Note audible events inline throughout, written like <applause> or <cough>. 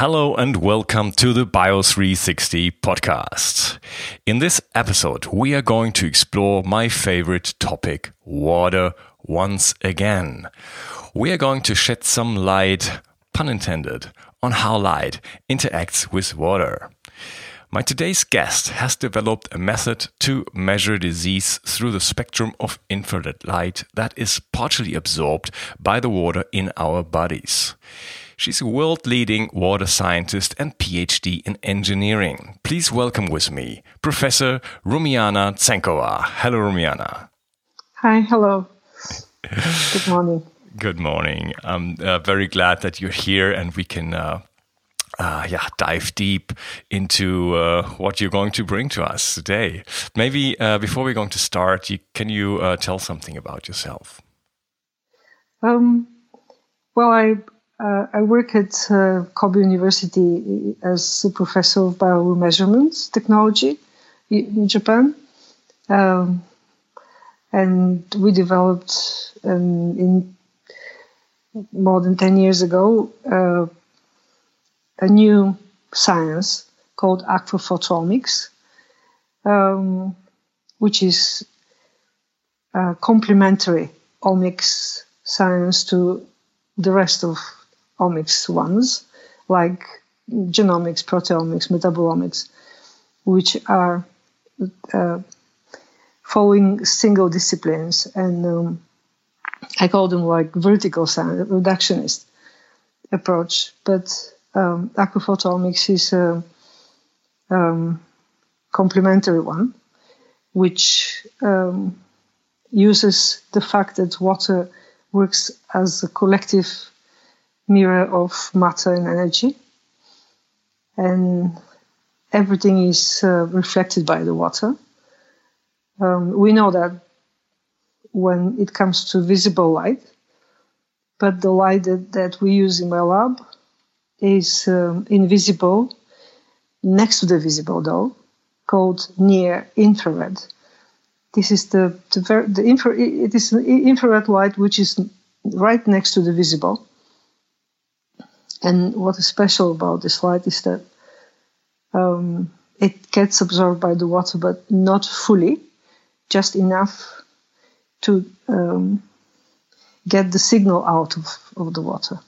Hello and welcome to the Bio360 podcast. In this episode, we are going to explore my favorite topic, water, once again. We are going to shed some light, pun intended, on how light interacts with water. My today's guest has developed a method to measure disease through the spectrum of infrared light that is partially absorbed by the water in our bodies. She's a world leading water scientist and PhD in engineering. Please welcome with me Professor Rumiana Tsenkova. Hello, Rumiana. Hi, hello. Good morning. Good morning. I'm uh, very glad that you're here and we can uh, uh, yeah, dive deep into uh, what you're going to bring to us today. Maybe uh, before we're going to start, you, can you uh, tell something about yourself? Um, well, I uh, I work at uh, Kobe University as a professor of biomeasurements technology in Japan. Um, and we developed um, in more than 10 years ago uh, a new science called aquaphotomics, um, which is complementary omics science to the rest of omics ones, like genomics, proteomics, metabolomics, which are uh, following single disciplines. And um, I call them like vertical science, reductionist approach. But um, aquaphotomics is a um, complementary one, which um, uses the fact that water works as a collective mirror of matter and energy. And everything is uh, reflected by the water. Um, we know that when it comes to visible light, but the light that, that we use in my lab is um, invisible next to the visible though, called near infrared. This is the, the, the infra, it is infrared light which is right next to the visible and what is special about this light is that um, it gets absorbed by the water, but not fully, just enough to um, get the signal out of, of the water.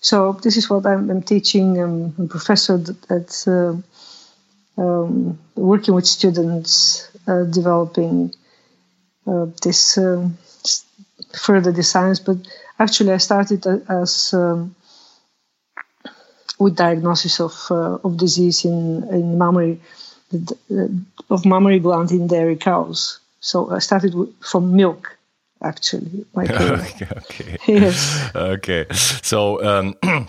So this is what I'm, I'm teaching. I'm a professor at uh, um, working with students, uh, developing uh, this um, further designs. But actually, I started as um, with diagnosis of uh, of disease in in mammary of mammary gland in dairy cows. So I started from milk, actually. <laughs> okay. okay. <laughs> Yes. Okay. So. Um, <clears throat>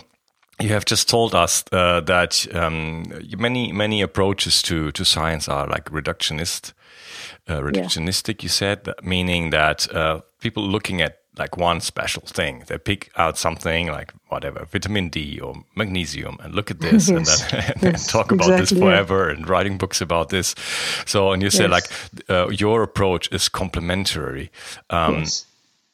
you have just told us uh, that um, many many approaches to to science are like reductionist, uh, reductionistic. Yeah. You said, meaning that uh, people looking at like one special thing. They pick out something like whatever, vitamin D or magnesium, and look at this, yes. <laughs> and then and yes, talk about exactly, this forever, yeah. and writing books about this. So, and you say yes. like uh, your approach is complementary, um,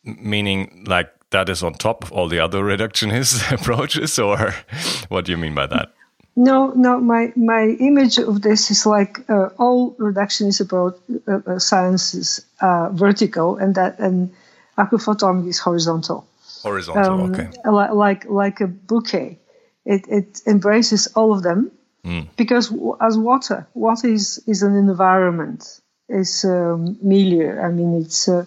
meaning like that is on top of all the other reductionist <laughs> approaches, or what do you mean by that? No, no. My my image of this is like uh, all reductionist approach uh, uh science is uh, vertical, and that and aquaphotomics is horizontal. Horizontal, um, okay. Like like a bouquet, it it embraces all of them mm. because as water, water is is an environment, is a um, milieu. I mean, it's uh,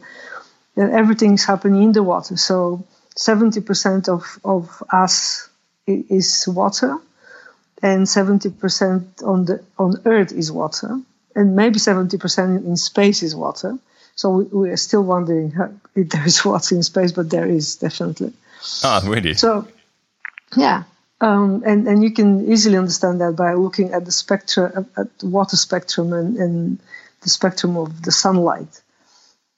everything's happening in the water. So seventy percent of of us is water, and seventy percent on the on Earth is water, and maybe seventy percent in space is water so we, we are still wondering if there is <laughs> water in space, but there is definitely. Ah, really? So, yeah. Um, and, and you can easily understand that by looking at the spectrum, at the water spectrum and, and the spectrum of the sunlight.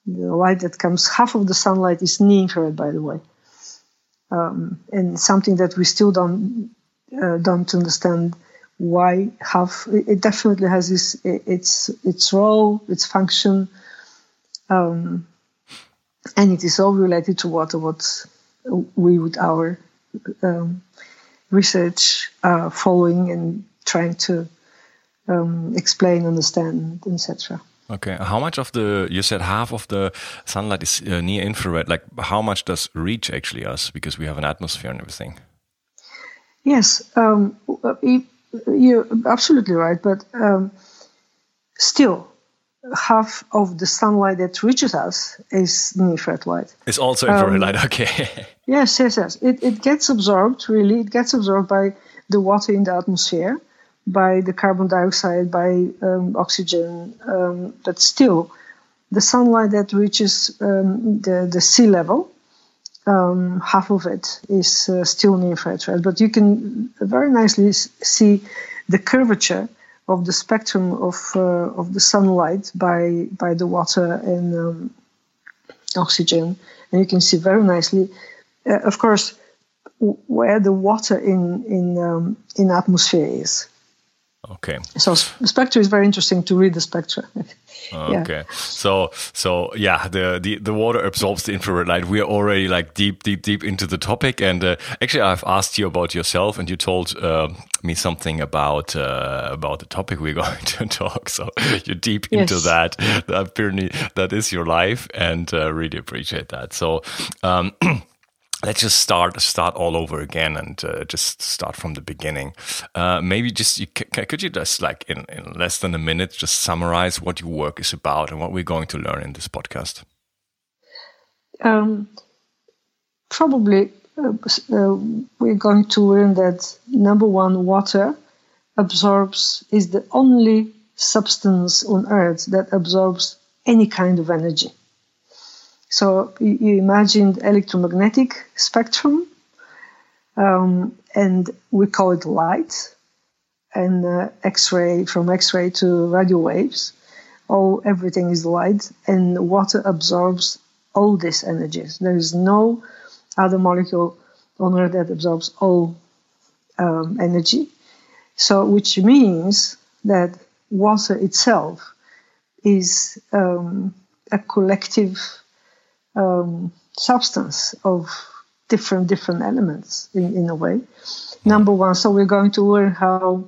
The light that comes, half of the sunlight is near infrared, by the way. Um, and something that we still don't uh, don't understand why half. It definitely has this its its role, its function, um, and it is all related to water, what we with our um, research uh, following and trying to um, explain, understand, etc. Okay, how much of the you said half of the sunlight is uh, near infrared? Like, how much does reach actually us because we have an atmosphere and everything? Yes, um, you're absolutely right, but um, still, half of the sunlight that reaches us is infrared light. It's also infrared um, light, <laughs> okay. yes, yes, yes. It, it gets absorbed, really. It gets absorbed by the water in the atmosphere, by the carbon dioxide, by um, oxygen. Um, but still, the sunlight that reaches um, the, the sea level, um, half of it is uh, still near infrared. But you can very nicely see the curvature of the spectrum of uh, of the sunlight by by the water and um, oxygen, and you can see very nicely, uh, of course, where the water in in um, in atmosphere is. Okay. So the spectra is very interesting to read the spectra. <laughs> okay. Yeah. So so yeah, the, the the water absorbs the infrared light. We are already like deep deep deep into the topic, and uh, actually I've asked you about yourself, and you told uh, me something about uh, about the topic we're <laughs> going to talk. So you're deep yes. into that. Apparently that is your life, and uh, really appreciate that. So. Um, <clears throat> let's just start start all over again and uh, just start from the beginning. Uh, maybe just you, could you just like in, in less than a minute just summarize what your work is about and what we're going to learn in this podcast? Um, probably uh, uh we're going to learn that number one, water absorbs is the only substance on Earth that absorbs any kind of energy. So you imagine electromagnetic spectrum, um, and we call it light, and uh, X-ray from X-ray to radio waves. All everything is light, and water absorbs all these energies. There is no other molecule on Earth that absorbs all um, energy. So, which means that water itself is um, a collective um, substance of different different elements in, in a way. Number one, so we're going to learn how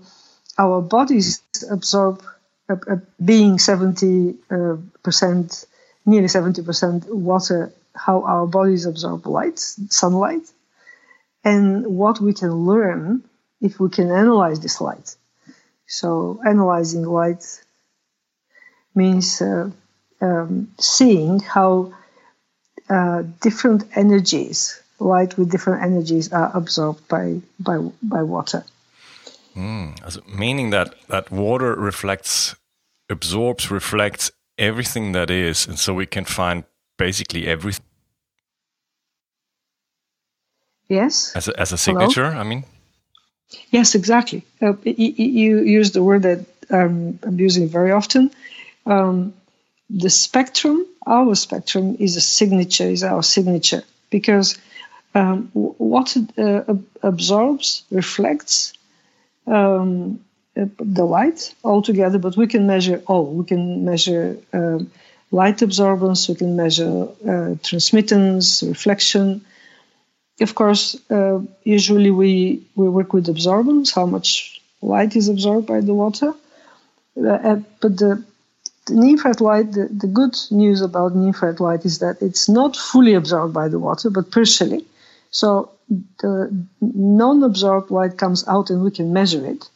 our bodies absorb, uh, uh, being 70 uh, percent, nearly 70 percent water, how our bodies absorb light, sunlight, and what we can learn if we can analyze this light. So analyzing light means uh, um, seeing how uh, different energies, light with different energies, are absorbed by by by water. Mm, meaning that that water reflects, absorbs, reflects everything that is, and so we can find basically everything. Yes. As a, as a signature, Hello? I mean. Yes, exactly. Uh, you, you used the word that um, I'm using very often. Um, the spectrum, our spectrum, is a signature, is our signature, because um, what it uh, absorbs, reflects um, uh, the light altogether, but we can measure all. We can measure uh, light absorbance, we can measure uh, transmittance, reflection. Of course, uh, usually we, we work with absorbance, how much light is absorbed by the water. Uh, but the infrared light, the, the good news about infrared light is that it's not fully absorbed by the water, but partially. So the non-absorbed light comes out and we can measure it.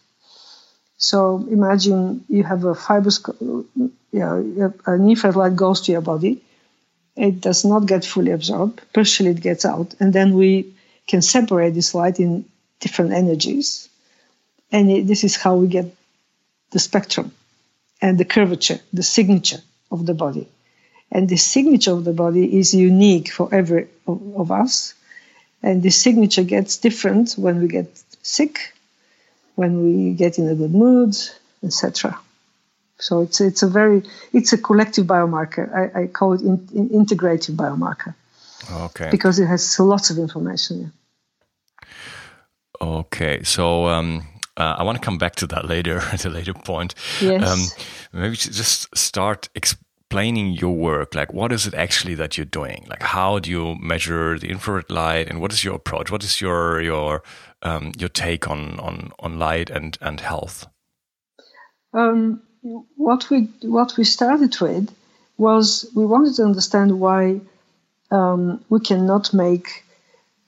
So imagine you have a fibrous, you know, an infrared light goes to your body. It does not get fully absorbed. Partially it gets out. And then we can separate this light in different energies. And it, this is how we get the spectrum and the curvature, the signature of the body. And the signature of the body is unique for every of, us. And the signature gets different when we get sick, when we get in a good mood, etc. So it's it's a very it's a collective biomarker. I, I call it in, in integrative biomarker. Okay. Because it has lots of information. Okay, so um, uh, I want to come back to that later <laughs> at a later point. Yes. Um, maybe just start explaining your work. Like, what is it actually that you're doing? Like, how do you measure the infrared light, and what is your approach? What is your your um, your take on, on, on light and, and health? Um, what we what we started with was we wanted to understand why um, we cannot make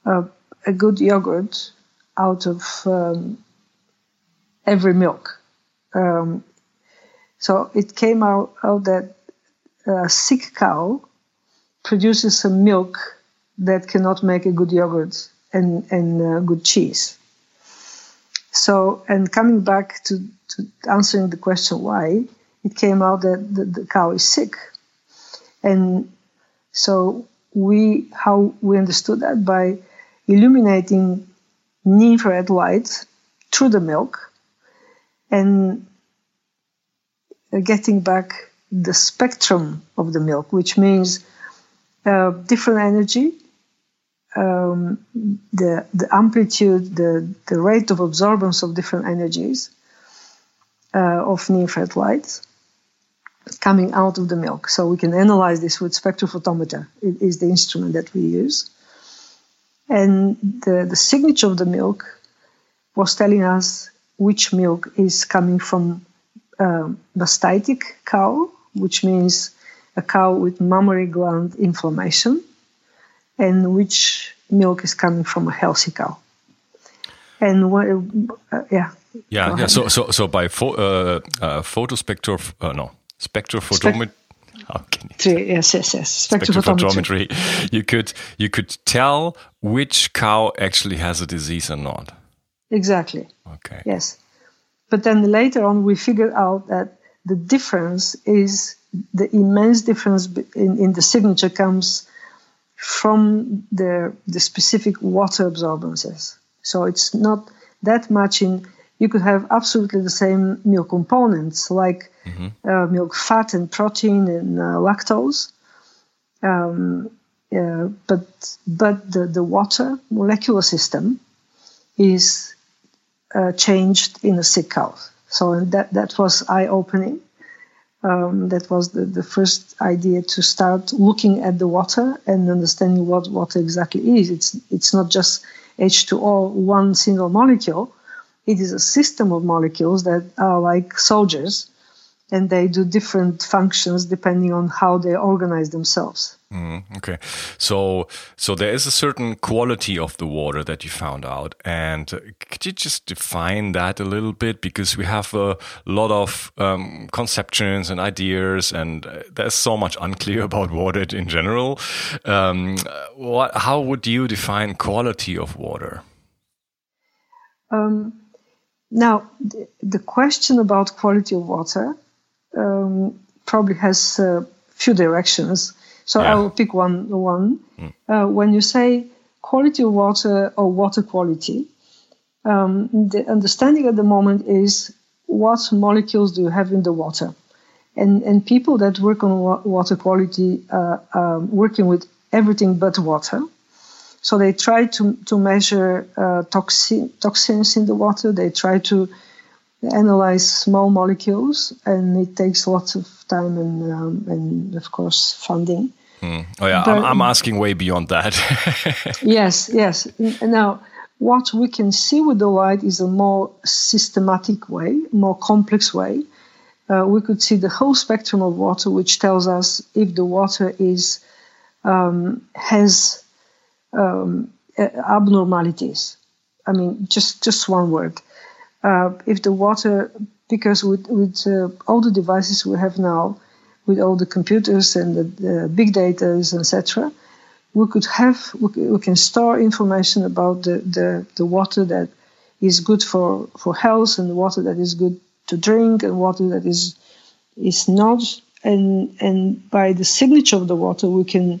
a, a, good yogurt out of um, every milk. Um, so it came out, out that a sick cow produces some milk that cannot make a good yogurt and, and uh, good cheese. So, and coming back to, to answering the question why, it came out that the, the cow is sick. And so we, how we understood that by illuminating near-infrared light through the milk and getting back the spectrum of the milk, which means uh, different energy, um, the the amplitude, the the rate of absorbance of different energies uh, of near-infrared light coming out of the milk. So we can analyze this with spectrophotometer. It is the instrument that we use, and the the signature of the milk was telling us which milk is coming from uh, mastitic cow, which means a cow with mammary gland inflammation, and which milk is coming from a healthy cow. And uh, yeah. Yeah, yeah. So, so, so by pho- uh, uh, photospectro, uh, no, spectrophotometry. Spec- yes, yes, yes. Spectrophotometry. You could you could tell which cow actually has a disease or not. Exactly. Okay. Yes. But then later on, we figured out that the difference is the immense difference in, in the signature comes from the, the specific water absorbances. So it's not that much in, you could have absolutely the same milk components like mm-hmm. uh, milk fat and protein and uh, lactose. Um, uh, but but the, the water molecular system is uh, changed in a sick house. So that that was eye opening. Um, that was the, the first idea to start looking at the water and understanding what water exactly is. It's it's not just H2O, one single molecule. It is a system of molecules that are like soldiers and they do different functions depending on how they organize themselves. Mm, okay, so so there is a certain quality of the water that you found out, and could you just define that a little bit because we have a lot of um, conceptions and ideas, and uh, there's so much unclear <laughs> about water in general. Um, what, how would you define quality of water? Um, now, the, the question about quality of water um, probably has a few directions. So yeah. I will pick one. One. Mm. Uh, when you say quality of water or water quality, um, the understanding at the moment is what molecules do you have in the water, and and people that work on wa- water quality are uh, um, working with everything but water. So they try to to measure uh, toxin, toxins in the water. They try to analyze small molecules, and it takes lots of time and um, and of course funding. Mm. Oh yeah, but, I'm, I'm, asking way beyond that. <laughs> yes, yes. Now, what we can see with the light is a more systematic way, more complex way. Uh, we could see the whole spectrum of water, which tells us if the water is um, has um, abnormalities. I mean, just just one word uh, if the water, because with, with uh, all the devices we have now, with all the computers and the, the big data, etc., we could have we, we, can store information about the, the, the water that is good for, for health and water that is good to drink and water that is is not and and by the signature of the water we can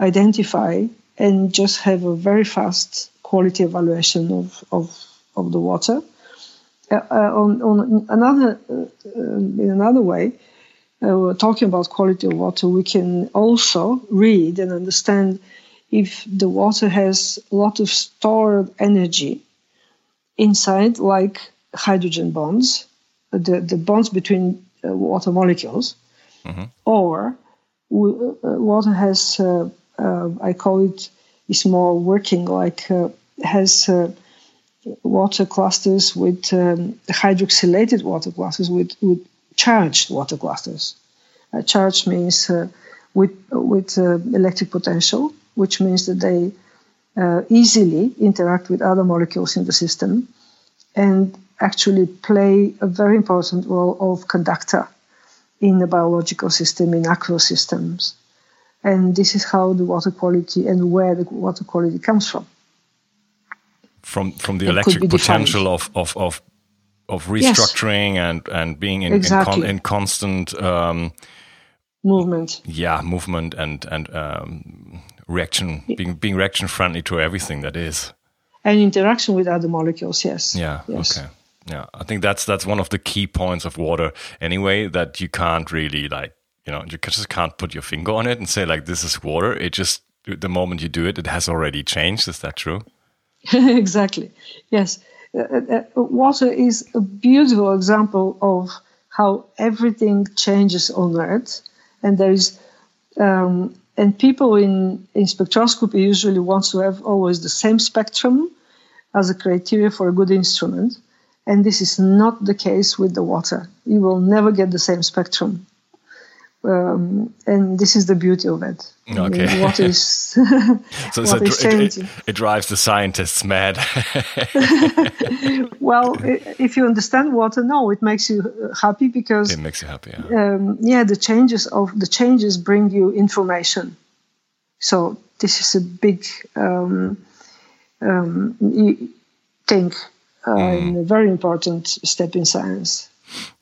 identify and just have a very fast quality evaluation of, of, of the water on, on another uh, in another way, uh, talking about quality of water, we can also read and understand if the water has a lot of stored energy inside, like hydrogen bonds, the, the bonds between uh, water molecules, mm-hmm. or w- uh, water has, uh, I call it, is more working like has water clusters with um, hydroxylated water clusters with, with charged water clusters. Uh, charged means uh, with with uh, electric potential, which means that they uh, easily interact with other molecules in the system, and actually play a very important role of conductor in the biological system in aqueous systems. And this is how the water quality and where the water quality comes from from from the it electric potential of, of of of restructuring yes. and and being in exactly. in, con, in, constant um, movement. Yeah, movement and and um, reaction, being being reaction friendly to everything that is. And interaction with other molecules. Yes. Yeah. Yes. Okay. Yeah, I think that's that's one of the key points of water anyway that you can't really like you know you just can't put your finger on it and say like this is water. It just the moment you do it, it has already changed. Is that true? <laughs> exactly. Yes. Uh, uh, uh, water is a beautiful example of how everything changes on Earth, and there is, um, and people in in spectroscopy usually want to have always the same spectrum as a criteria for a good instrument, and this is not the case with the water. You will never get the same spectrum um, and this is the beauty of it. Okay. I mean, what is, <laughs> so, what so is changing? It, it, drives the scientists mad. <laughs> well, if you understand water, no, it makes you happy because it makes you happy. Yeah, um, yeah the changes of the changes bring you information. So this is a big um, um, thing, uh, mm. a very important step in science.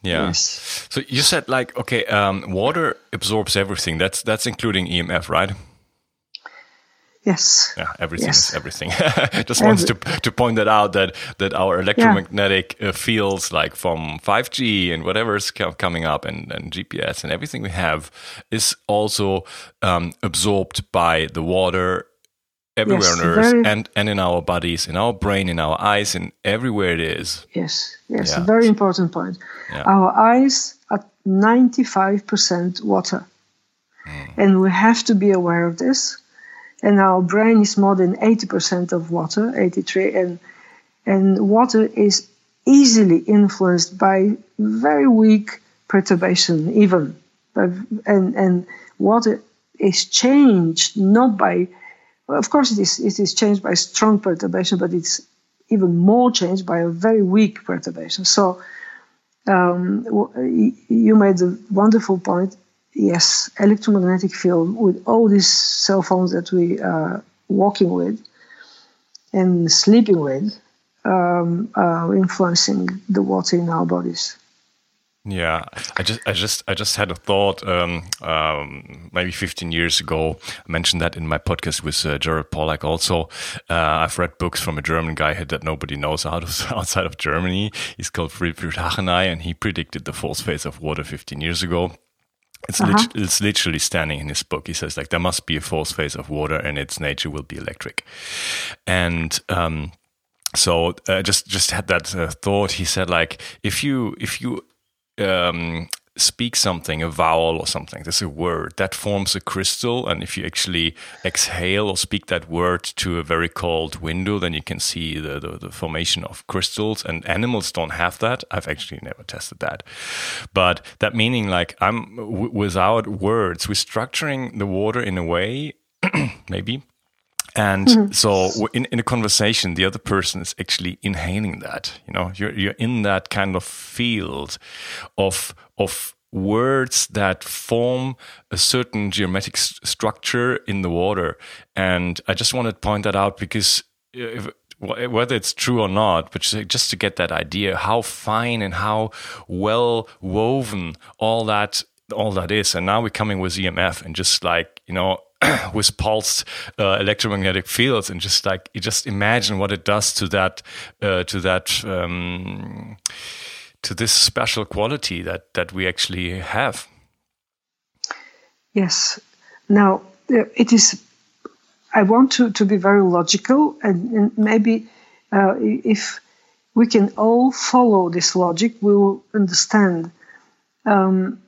Yeah. Yes. So you said like okay, um, water absorbs everything. That's that's including EMF, right? Yes. Yeah, everything yes. is everything. <laughs> Just Every- wants to to point that out that that our electromagnetic yeah. uh, fields, like from 5G and whatever's coming up, and, and GPS and everything we have, is also um, absorbed by the water everywhere yes, on earth very, and and in our bodies in our brain in our eyes and everywhere it is yes yes yeah. a very important point yeah. our eyes are 95% water mm. and we have to be aware of this and our brain is more than 80% of water 83 and and water is easily influenced by very weak perturbation even and and water is changed not by of course, it is, it is changed by strong perturbation, but it's even more changed by a very weak perturbation. So um, you made a wonderful point. Yes, electromagnetic field with all these cell phones that we are walking with and sleeping with um, are influencing the water in our bodies. Yeah, I just, I just, I just had a thought. Um, um, maybe 15 years ago, I mentioned that in my podcast with uh, Gerald Pollack. Also, uh, I've read books from a German guy that nobody knows out of, <laughs> outside of Germany. He's called Friedrich Hacheney, and he predicted the fourth phase of water 15 years ago. It's, uh-huh. lit- it's literally standing in his book. He says like there must be a fourth phase of water, and its nature will be electric. And um, so uh, just just had that uh, thought. He said like if you if you um, speak something, a vowel or something, there's a word that forms a crystal. And if you actually exhale or speak that word to a very cold window, then you can see the, the, the formation of crystals. And animals don't have that. I've actually never tested that. But that meaning, like, I'm w- without words, we're structuring the water in a way, <clears throat> maybe and mm-hmm. so in, in a conversation, the other person is actually inhaling that. You know, you're, you're in that kind of field of, of words that form a certain geometric st- structure in the water. And I just wanted to point that out because if, whether it's true or not, but just to get that idea how fine and how well woven all that all that is. And now we're coming with EMF and just like you know <clears throat> with pulsed uh, electromagnetic fields and just like you just imagine what it does to that uh, to that um, to this special quality that that we actually have. Yes. Now uh, it is i want to to be very logical and, and maybe uh, if we can all follow this logic we will understand. Um,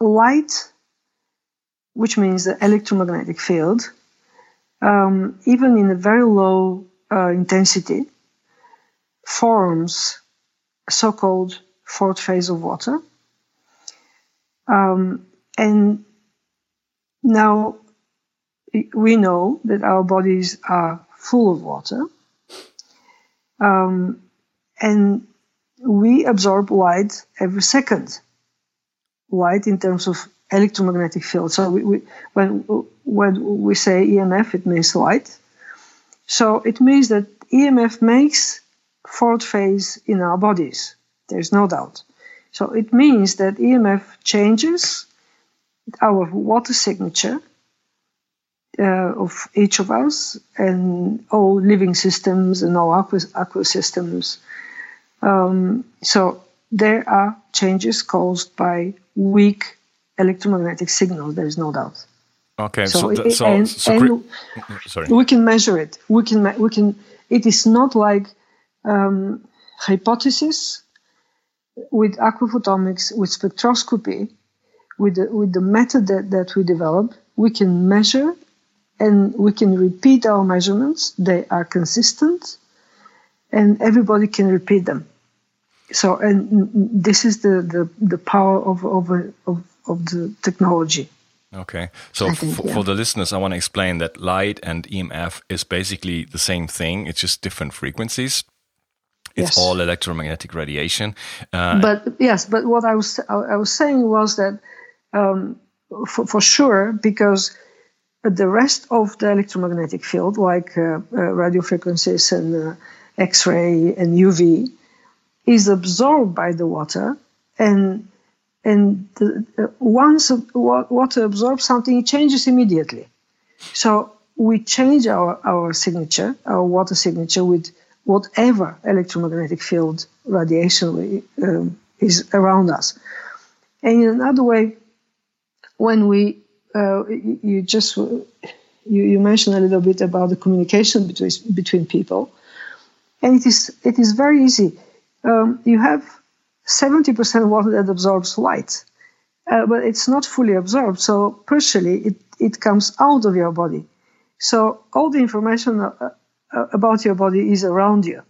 light which means the electromagnetic field, um, even in a very low uh, intensity, forms so-called fourth phase of water. Um, and now we know that our bodies are full of water. Um, and we absorb light every second. Light in terms of electromagnetic field. So we, we, when when we say EMF, it means light. So it means that EMF makes fourth phase in our bodies. There's no doubt. So it means that EMF changes our water signature uh, of each of us and all living systems and all aqua, systems. Um, so there are changes caused by weak electromagnetic signals. There is no doubt. Okay, so, so, so, and, so and mm, sorry. we can measure it. We can we can. It is not like um, hypothesis with aquaphotomics, with spectroscopy, with the, with the method that, that we develop. We can measure and we can repeat our measurements. They are consistent, and everybody can repeat them. So, and mm, mm, this is the the, the power of of, of of the technology. Okay, so think, yeah. for the listeners, I want to explain that light and EMF is basically the same thing. It's just different frequencies. It's yes. all electromagnetic radiation. Uh, but yes, but what I was I was saying was that um, for, for sure because the rest of the electromagnetic field, like uh, uh, radio frequencies and uh, X-ray and UV, is absorbed by the water and and the, uh, once water absorbs something, it changes immediately. So we change our, our signature, our water signature, with whatever electromagnetic field radiation um, is around us. And in another way, when we, uh, you just, you, you mentioned a little bit about the communication between, between people. And it is, it is very easy. Um, you have 70% water that absorbs light, uh, but it's not fully absorbed. So partially it, it comes out of your body. So all the information uh, uh, about your body is around you,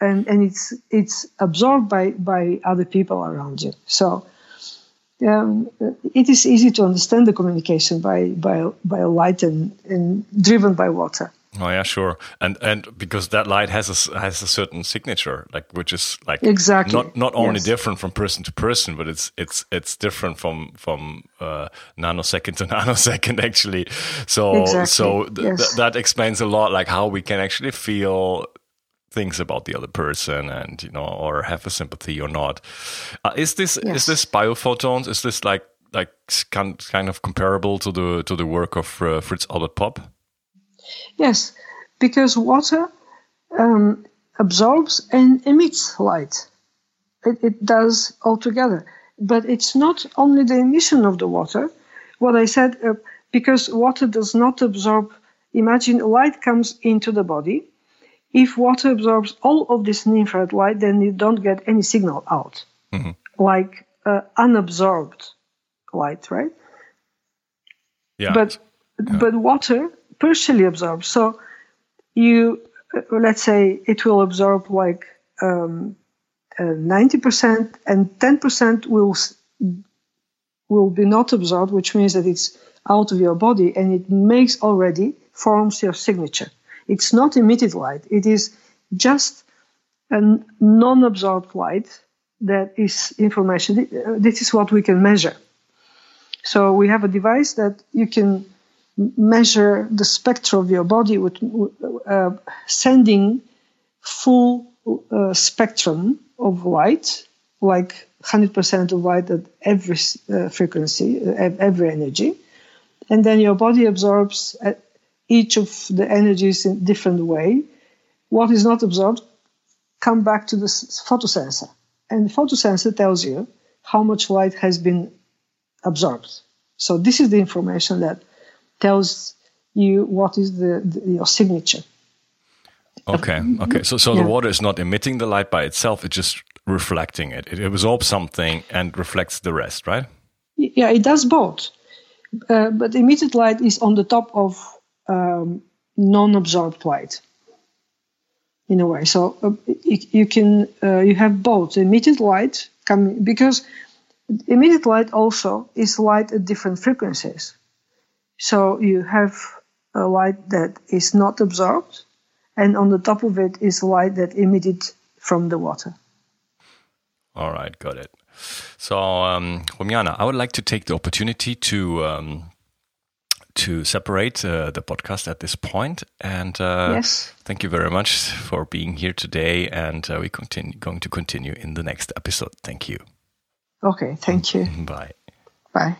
and and it's it's absorbed by by other people around you. So. Um, it is easy to understand the communication by by by light and, and driven by water. Oh yeah, sure. And and because that light has a has a certain signature, like which is like exactly not not only yes. different from person to person, but it's it's it's different from from uh, nanosecond to <laughs> nanosecond actually. So exactly. so th yes. th that explains a lot, like how we can actually feel things about the other person and you know or have a sympathy or not. Uh, is this yes. is this biophotons? Is this like like kind kind of comparable to the to the work of uh, Fritz Albert Popp? Yes, because water um, absorbs and emits light. It, it does altogether. But it's not only the emission of the water. What I said, uh, because water does not absorb, imagine light comes into the body. If water absorbs all of this infrared light, then you don't get any signal out, mm-hmm. like uh, unabsorbed light, right? Yeah. But yeah. but water partially absorb. So you, uh, let's say it will absorb like um, uh, 90% and 10% will will be not absorbed, which means that it's out of your body and it makes already forms your signature. It's not emitted light. It is just a non-absorbed light that is information. This is what we can measure. So we have a device that you can measure the spectrum of your body with uh, sending full uh, spectrum of light, like 100% of light at every uh, frequency, uh, every energy. And then your body absorbs uh, each of the energies in different way. What is not absorbed come back to the photosensor. And the photosensor tells you how much light has been absorbed. So this is the information that tells you what is the, the your signature. Okay, okay. So, so yeah. the water is not emitting the light by itself; it's just reflecting it. It absorbs something and reflects the rest, right? Yeah, it does both. Uh, but emitted light is on the top of um, non-absorbed light. in a way. So uh, you, you, can uh, you have both emitted light coming because emitted light also is light at different frequencies. So you have a light that is not absorbed, and on the top of it is light that emitted from the water. All right, got it. So, um, Rumiana, I would like to take the opportunity to um, to separate uh, the podcast at this point. And uh, yes. thank you very much for being here today. And uh, we continue going to continue in the next episode. Thank you. Okay, thank you. <laughs> Bye. Bye.